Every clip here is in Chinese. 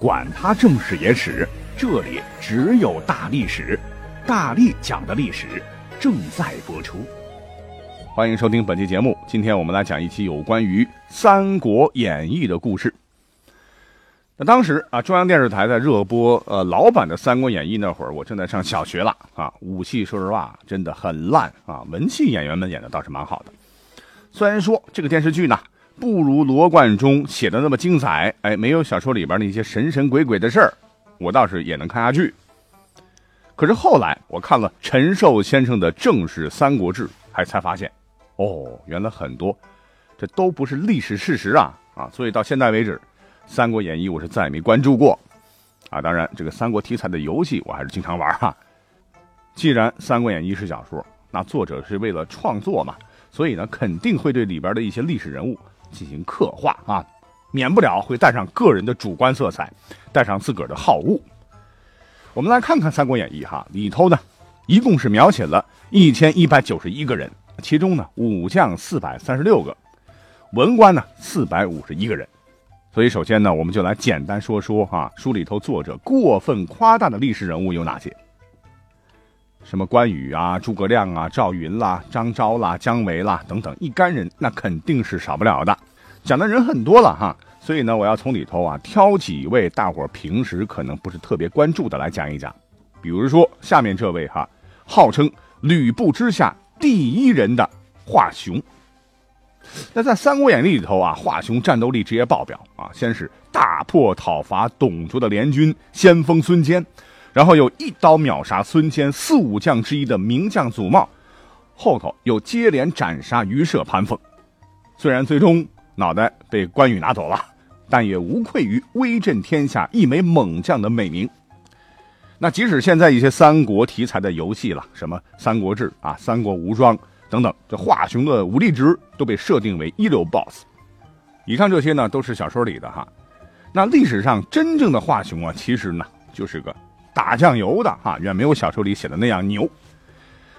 管他正史野史。这里只有大历史，大力讲的历史正在播出。欢迎收听本期节目。今天我们来讲一期有关于《三国演义》的故事。那当时啊，中央电视台在热播呃老版的《三国演义》那会儿，我正在上小学了啊。武戏说实话真的很烂啊，文戏演员们演的倒是蛮好的。虽然说这个电视剧呢不如罗贯中写的那么精彩，哎，没有小说里边那些神神鬼鬼的事儿。我倒是也能看下去，可是后来我看了陈寿先生的正史《三国志》，还才发现，哦，原来很多这都不是历史事实啊啊！所以到现在为止，《三国演义》我是再也没关注过啊。当然，这个三国题材的游戏我还是经常玩哈。既然《三国演义》是小说，那作者是为了创作嘛，所以呢，肯定会对里边的一些历史人物进行刻画啊。免不了会带上个人的主观色彩，带上自个儿的好恶。我们来看看《三国演义》哈，里头呢，一共是描写了一千一百九十一个人，其中呢，武将四百三十六个，文官呢四百五十一个人。所以，首先呢，我们就来简单说说哈，书里头作者过分夸大的历史人物有哪些？什么关羽啊、诸葛亮啊、赵云啦、张昭啦、姜维啦等等一干人，那肯定是少不了的。讲的人很多了哈，所以呢，我要从里头啊挑几位大伙平时可能不是特别关注的来讲一讲。比如说下面这位哈，号称吕布之下第一人的华雄。那在《三国演义》里头啊，华雄战斗力直接爆表啊，先是大破讨伐董卓的联军，先锋孙坚，然后又一刀秒杀孙坚四五将之一的名将祖茂，后头又接连斩杀于社潘凤。虽然最终。脑袋被关羽拿走了，但也无愧于威震天下一枚猛将的美名。那即使现在一些三国题材的游戏了，什么《三国志》啊、《三国无双》等等，这华雄的武力值都被设定为一流 BOSS。以上这些呢，都是小说里的哈。那历史上真正的华雄啊，其实呢就是个打酱油的哈，远没有小说里写的那样牛。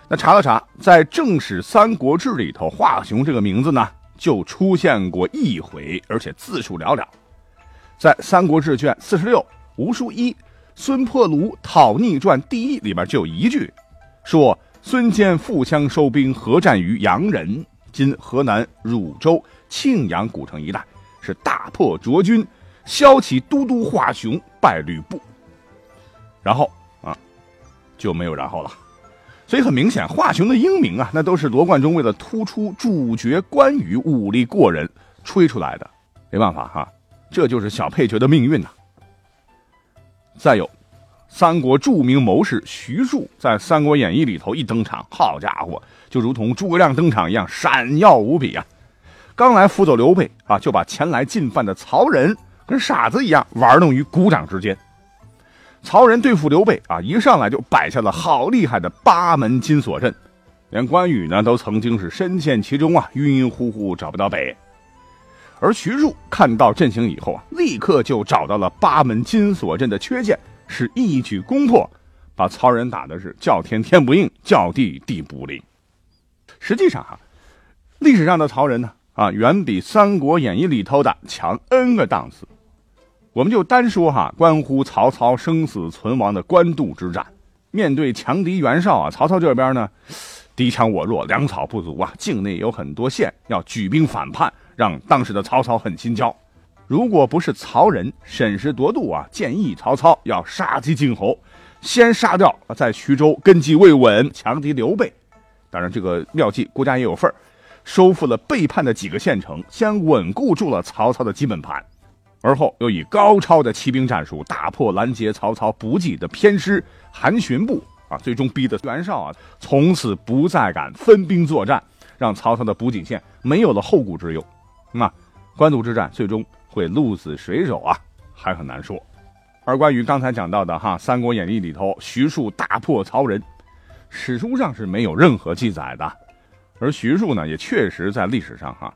那查了查，在正史《三国志》里头，华雄这个名字呢。就出现过一回，而且字数寥寥。在《三国志》卷四十六《吴书一孙破庐讨逆传》第一里边就有一句，说孙坚负枪收兵，合战于阳人（今河南汝州庆阳古城一带），是大破卓军，骁骑都督华雄败吕布。然后啊，就没有然后了。所以很明显，华雄的英名啊，那都是罗贯中为了突出主角关羽武力过人吹出来的。没办法哈，这就是小配角的命运呐。再有，三国著名谋士徐庶在《三国演义》里头一登场，好家伙，就如同诸葛亮登场一样闪耀无比啊！刚来辅佐刘备啊，就把前来进犯的曹仁跟傻子一样玩弄于股掌之间。曹仁对付刘备啊，一上来就摆下了好厉害的八门金锁阵，连关羽呢都曾经是深陷其中啊，晕晕乎乎找不到北。而徐庶看到阵型以后啊，立刻就找到了八门金锁阵的缺陷，是一举攻破，把曹仁打的是叫天天不应，叫地地不灵。实际上哈，历史上的曹仁呢啊，远比《三国演义》里头的强 N 个档次。我们就单说哈，关乎曹操生死存亡的官渡之战，面对强敌袁绍啊，曹操这边呢，敌强我弱，粮草不足啊，境内有很多县要举兵反叛，让当时的曹操很心焦。如果不是曹仁审时度度啊，建议曹操要杀鸡儆猴，先杀掉在徐州根基未稳强敌刘备。当然，这个妙计国家也有份儿，收复了背叛的几个县城，先稳固住了曹操的基本盘。而后又以高超的骑兵战术大破拦截曹操补给的偏师韩荀部啊，最终逼得袁绍啊从此不再敢分兵作战，让曹操的补给线没有了后顾之忧。那官渡之战最终会鹿死谁手啊，还很难说。而关于刚才讲到的哈《三国演义》里头徐庶大破曹仁，史书上是没有任何记载的，而徐庶呢也确实在历史上哈，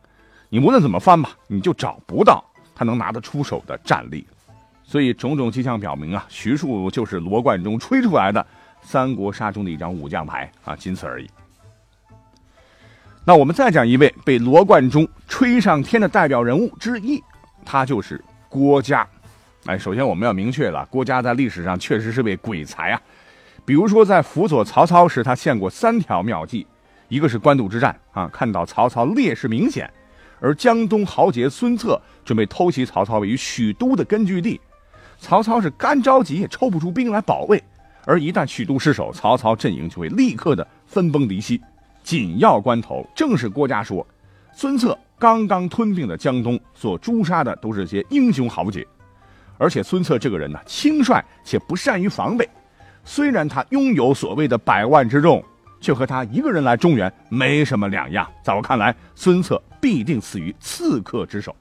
你无论怎么翻吧，你就找不到他能拿得出手的战力，所以种种迹象表明啊，徐庶就是罗贯中吹出来的三国杀中的一张武将牌啊，仅此而已。那我们再讲一位被罗贯中吹上天的代表人物之一，他就是郭嘉。哎，首先我们要明确了，郭嘉在历史上确实是位鬼才啊。比如说，在辅佐曹操时，他献过三条妙计：一个是官渡之战啊，看到曹操劣势明显，而江东豪杰孙策准备偷袭曹操位于许都的根据地，曹操是干着急也抽不出兵来保卫，而一旦许都失守，曹操阵营就会立刻的分崩离析。紧要关头，正是郭嘉说，孙策刚刚吞并了江东，所诛杀的都是些英雄豪杰。而且孙策这个人呢，轻率且不善于防备。虽然他拥有所谓的百万之众，却和他一个人来中原没什么两样。在我看来，孙策必定死于刺客之手。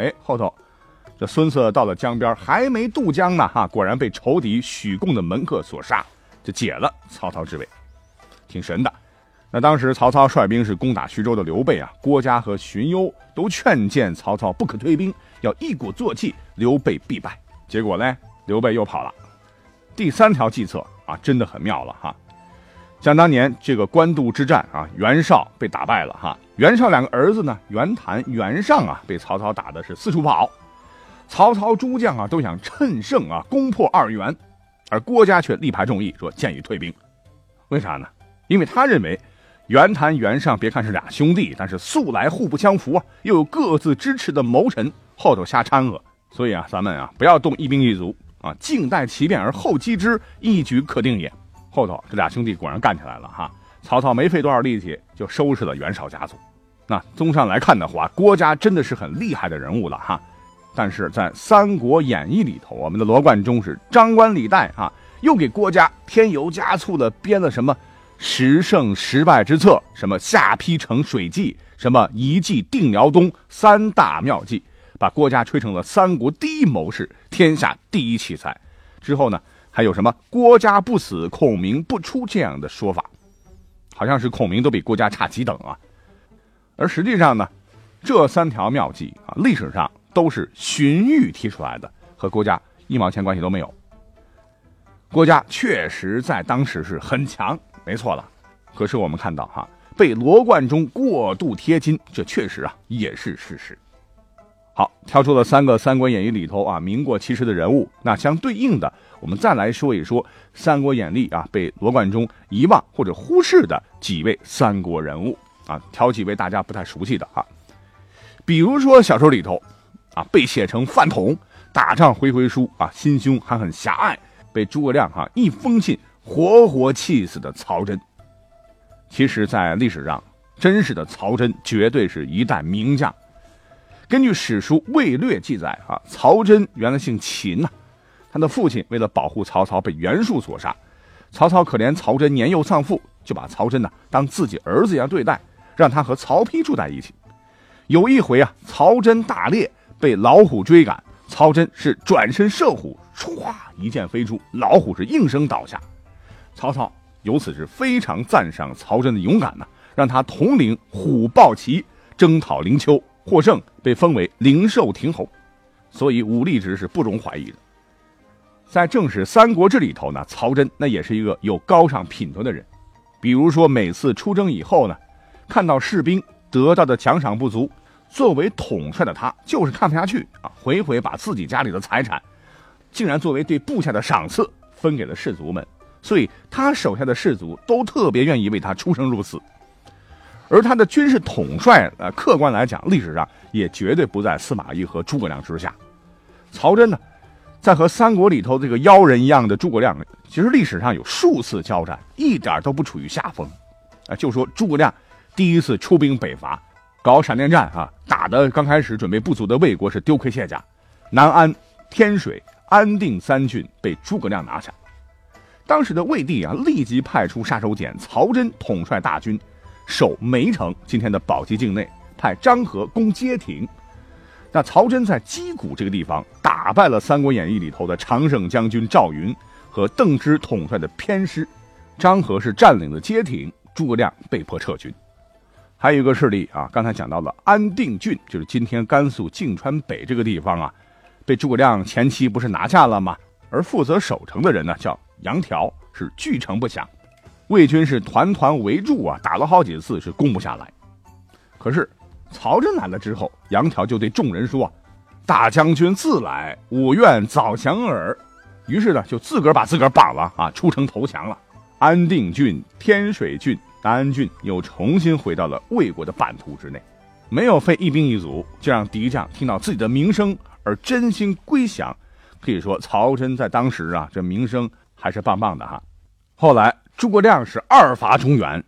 哎，后头这孙策到了江边，还没渡江呢，哈，果然被仇敌许贡的门客所杀，就解了曹操之围，挺神的。那当时曹操率兵是攻打徐州的刘备啊，郭嘉和荀攸都劝谏曹操不可退兵，要一鼓作气，刘备必败。结果呢，刘备又跑了。第三条计策啊，真的很妙了哈。想当年这个官渡之战啊，袁绍被打败了哈。袁绍两个儿子呢，袁谭、袁尚啊，被曹操打的是四处跑。曹操诸将啊，都想趁胜啊，攻破二袁，而郭嘉却力排众议，说建议退兵。为啥呢？因为他认为。袁谭、袁尚，别看是俩兄弟，但是素来互不相服啊，又有各自支持的谋臣后头瞎掺和，所以啊，咱们啊不要动一兵一卒啊，静待其变而后击之，一举可定也。后头这俩兄弟果然干起来了哈，曹操没费多少力气就收拾了袁绍家族。那综上来看的话，郭嘉真的是很厉害的人物了哈。但是在《三国演义》里头，我们的罗贯中是张冠李戴啊，又给郭嘉添油加醋的编了什么？十胜十败之策，什么下邳城水计，什么一计定辽东，三大妙计，把郭嘉吹成了三国第一谋士，天下第一奇才。之后呢，还有什么郭嘉不死，孔明不出这样的说法，好像是孔明都比郭嘉差几等啊。而实际上呢，这三条妙计啊，历史上都是荀彧提出来的，和郭嘉一毛钱关系都没有。郭嘉确实在当时是很强。没错了，可是我们看到哈，被罗贯中过度贴金，这确实啊也是事实。好，挑出了三个《三国演义》里头啊名过其实的人物，那相对应的，我们再来说一说《三国演义》啊被罗贯中遗忘或者忽视的几位三国人物啊，挑几位大家不太熟悉的哈，比如说小说里头啊被写成饭桶，打仗回回输啊，心胸还很狭隘，被诸葛亮哈一封信。活活气死的曹真，其实，在历史上，真实的曹真绝对是一代名将。根据史书《魏略》记载啊，曹真原来姓秦呐，他的父亲为了保护曹操被袁术所杀，曹操可怜曹真年幼丧父，就把曹真呢当自己儿子一样对待，让他和曹丕住在一起。有一回啊，曹真大猎被老虎追赶，曹真是转身射虎，唰一箭飞出，老虎是应声倒下。曹操由此是非常赞赏曹真的勇敢呐，让他统领虎豹骑征讨灵丘，获胜，被封为灵寿亭侯，所以武力值是不容怀疑的。在正史《三国志》里头呢，曹真那也是一个有高尚品德的人，比如说每次出征以后呢，看到士兵得到的奖赏不足，作为统帅的他就是看不下去啊，回回把自己家里的财产，竟然作为对部下的赏赐分给了士卒们。所以，他手下的士卒都特别愿意为他出生入死，而他的军事统帅，呃，客观来讲，历史上也绝对不在司马懿和诸葛亮之下。曹真呢，在和三国里头这个妖人一样的诸葛亮，其实历史上有数次交战，一点都不处于下风。啊，就说诸葛亮第一次出兵北伐，搞闪电战啊，打的刚开始准备不足的魏国是丢盔卸甲，南安、天水、安定三郡被诸葛亮拿下。当时的魏帝啊，立即派出杀手锏曹真统帅大军，守梅城（今天的宝鸡境内），派张合攻街亭。那曹真在击鼓这个地方打败了《三国演义》里头的常胜将军赵云和邓芝统帅的偏师，张合是占领了街亭，诸葛亮被迫撤军。还有一个事例啊，刚才讲到了安定郡，就是今天甘肃泾川北这个地方啊，被诸葛亮前期不是拿下了吗？而负责守城的人呢，叫杨条，是据城不降。魏军是团团围住啊，打了好几次是攻不下来。可是。曹真来了之后，杨条就对众人说：“大将军自来，吾愿早降耳。”于是呢，就自个儿把自个儿绑了啊，出城投降了。安定郡、天水郡、南安郡又重新回到了魏国的版图之内，没有费一兵一卒，就让敌将听到自己的名声而真心归降。可以说，曹真在当时啊，这名声还是棒棒的哈。后来诸葛亮是二伐中原，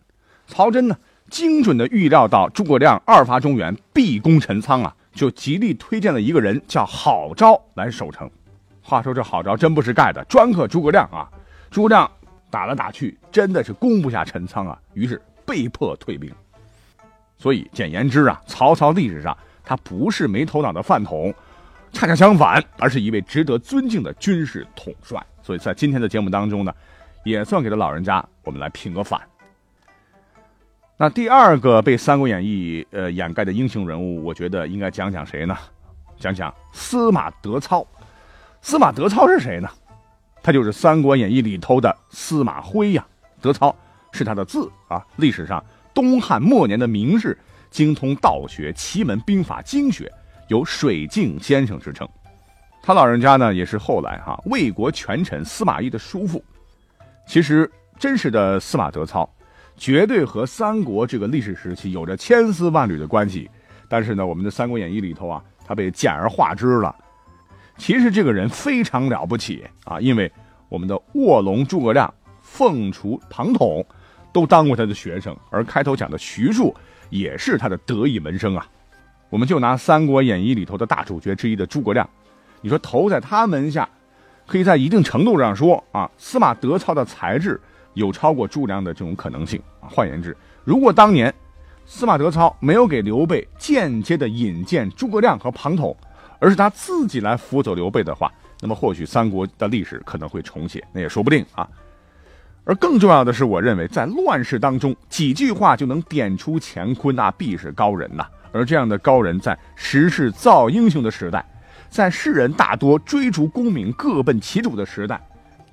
曹真呢？精准的预料到诸葛亮二伐中原必攻陈仓啊，就极力推荐了一个人叫郝昭来守城。话说这郝昭真不是盖的，专克诸葛亮啊！诸葛亮打来打去，真的是攻不下陈仓啊，于是被迫退兵。所以简言之啊，曹操历史上他不是没头脑的饭桶，恰恰相反，而是一位值得尊敬的军事统帅。所以在今天的节目当中呢，也算给了老人家我们来评个反。那第二个被《三国演义》呃掩盖的英雄人物，我觉得应该讲讲谁呢？讲讲司马德操。司马德操是谁呢？他就是《三国演义》里头的司马徽呀。德操是他的字啊。历史上东汉末年的名士，精通道学、奇门兵法经学，有“水镜先生”之称。他老人家呢，也是后来哈魏国权臣司马懿的叔父。其实真实的司马德操。绝对和三国这个历史时期有着千丝万缕的关系，但是呢，我们的《三国演义》里头啊，他被简而化之了。其实这个人非常了不起啊，因为我们的卧龙诸葛亮、凤雏庞统都当过他的学生，而开头讲的徐庶也是他的得意门生啊。我们就拿《三国演义》里头的大主角之一的诸葛亮，你说投在他门下，可以在一定程度上说啊，司马德操的才智。有超过诸葛亮的这种可能性！换言之，如果当年司马德操没有给刘备间接的引荐诸葛亮和庞统，而是他自己来辅佐刘备的话，那么或许三国的历史可能会重写，那也说不定啊。而更重要的是，我认为在乱世当中，几句话就能点出乾坤，那必是高人呐。而这样的高人，在时势造英雄的时代，在世人大多追逐功名、各奔其主的时代，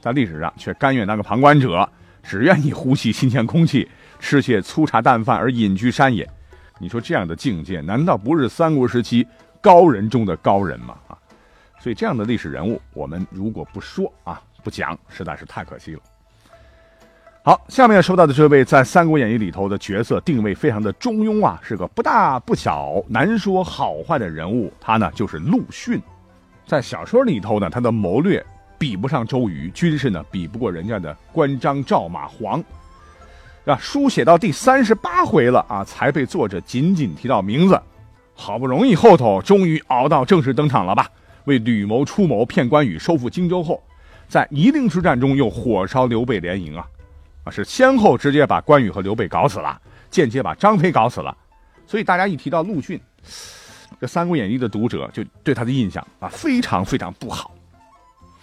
在历史上却甘愿当个旁观者。只愿意呼吸新鲜空气，吃些粗茶淡饭而隐居山野。你说这样的境界，难道不是三国时期高人中的高人吗？啊，所以这样的历史人物，我们如果不说啊，不讲，实在是太可惜了。好，下面要说到的这位在《三国演义》里头的角色定位非常的中庸啊，是个不大不小、难说好坏的人物。他呢就是陆逊，在小说里头呢，他的谋略。比不上周瑜，军事呢比不过人家的关张赵马黄，啊，书写到第三十八回了啊，才被作者仅仅提到名字。好不容易后头终于熬到正式登场了吧？为吕谋出谋骗关羽收复荆州后，在夷陵之战中又火烧刘备连营啊，啊，是先后直接把关羽和刘备搞死了，间接把张飞搞死了。所以大家一提到陆逊，这《三国演义》的读者就对他的印象啊非常非常不好。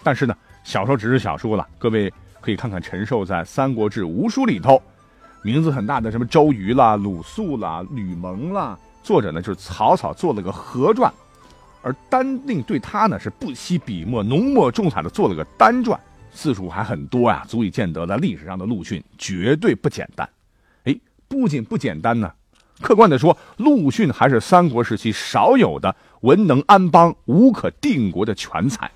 但是呢，小说只是小说了。各位可以看看陈寿在《三国志·吴书》里头，名字很大的什么周瑜啦、鲁肃啦、吕蒙啦，作者呢就是草草做了个合传，而单令对他呢是不惜笔墨、浓墨重彩的做了个单传，字数还很多呀，足以见得在历史上的陆逊绝对不简单。哎，不仅不简单呢，客观的说，陆逊还是三国时期少有的文能安邦、武可定国的全才。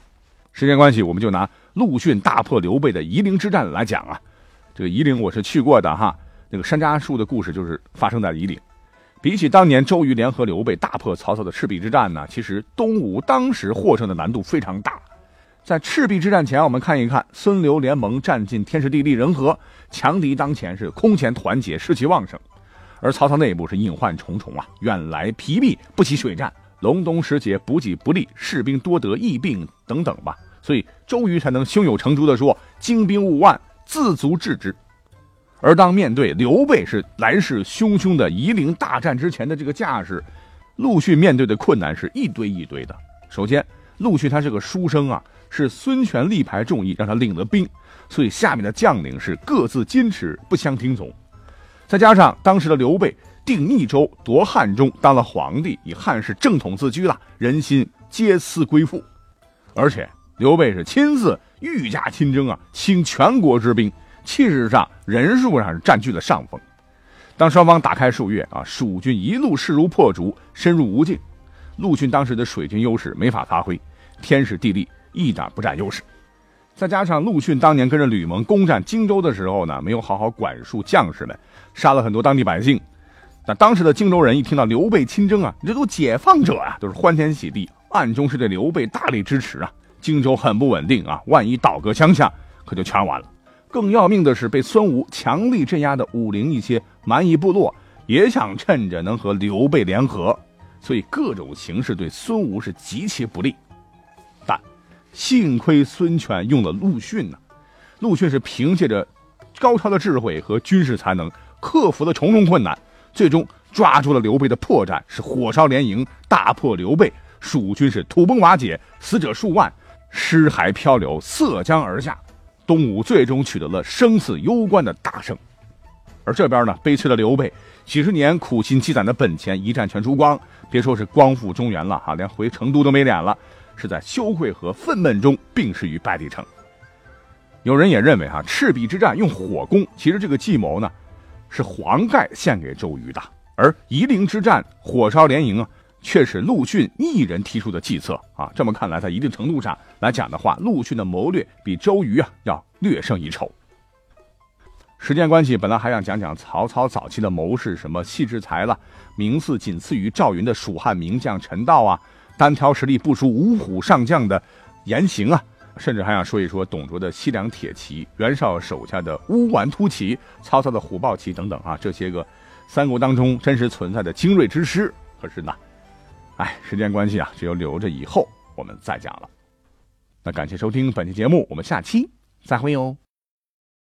时间关系，我们就拿陆逊大破刘备的夷陵之战来讲啊。这个夷陵我是去过的哈，那个山楂树的故事就是发生在夷陵。比起当年周瑜联合刘备大破曹操的赤壁之战呢，其实东吴当时获胜的难度非常大。在赤壁之战前，我们看一看孙刘联盟占尽天时地利人和，强敌当前是空前团结，士气旺盛。而曹操内部是隐患重重啊，远来疲弊，不起水战。隆冬时节，补给不利，士兵多得疫病等等吧，所以周瑜才能胸有成竹地说：“精兵五万，自足制之。”而当面对刘备是来势汹汹的夷陵大战之前的这个架势，陆逊面对的困难是一堆一堆的。首先，陆逊他是个书生啊，是孙权力排众议让他领了兵，所以下面的将领是各自矜持，不相听从。再加上当时的刘备定益州夺汉中，当了皇帝，以汉室正统自居了，人心皆思归附。而且刘备是亲自御驾亲征啊，倾全国之兵，气势上、人数上是占据了上风。当双方打开数月啊，蜀军一路势如破竹，深入无境。陆逊当时的水军优势没法发挥，天时地利一点不占优势，再加上陆逊当年跟着吕蒙攻占荆州的时候呢，没有好好管束将士们，杀了很多当地百姓。那当时的荆州人一听到刘备亲征啊，这都解放者啊，都是欢天喜地，暗中是对刘备大力支持啊。荆州很不稳定啊，万一倒戈相向，可就全完了。更要命的是，被孙吴强力镇压的武陵一些蛮夷部落，也想趁着能和刘备联合。所以各种形势对孙吴是极其不利，但幸亏孙权用了陆逊呢。陆逊是凭借着高超的智慧和军事才能，克服了重重困难，最终抓住了刘备的破绽，是火烧连营，大破刘备，蜀军是土崩瓦解，死者数万，尸骸漂流，塞江而下。东吴最终取得了生死攸关的大胜。而这边呢，悲催的刘备几十年苦心积攒的本钱一战全输光。别说是光复中原了哈，连回成都都没脸了，是在羞愧和愤懑中病逝于白帝城。有人也认为哈，赤壁之战用火攻，其实这个计谋呢，是黄盖献给周瑜的；而夷陵之战火烧连营啊，却是陆逊一人提出的计策啊。这么看来，在一定程度上来讲的话，陆逊的谋略比周瑜啊要略胜一筹。时间关系，本来还想讲讲曹操早期的谋士，什么戏之才了，名次仅次于赵云的蜀汉名将陈道啊，单挑实力不输五虎上将的严行啊，甚至还想说一说董卓的西凉铁骑，袁绍手下的乌丸突骑，曹操的虎豹骑等等啊，这些个三国当中真实存在的精锐之师。可是呢，哎，时间关系啊，只有留着以后我们再讲了。那感谢收听本期节目，我们下期再会哟。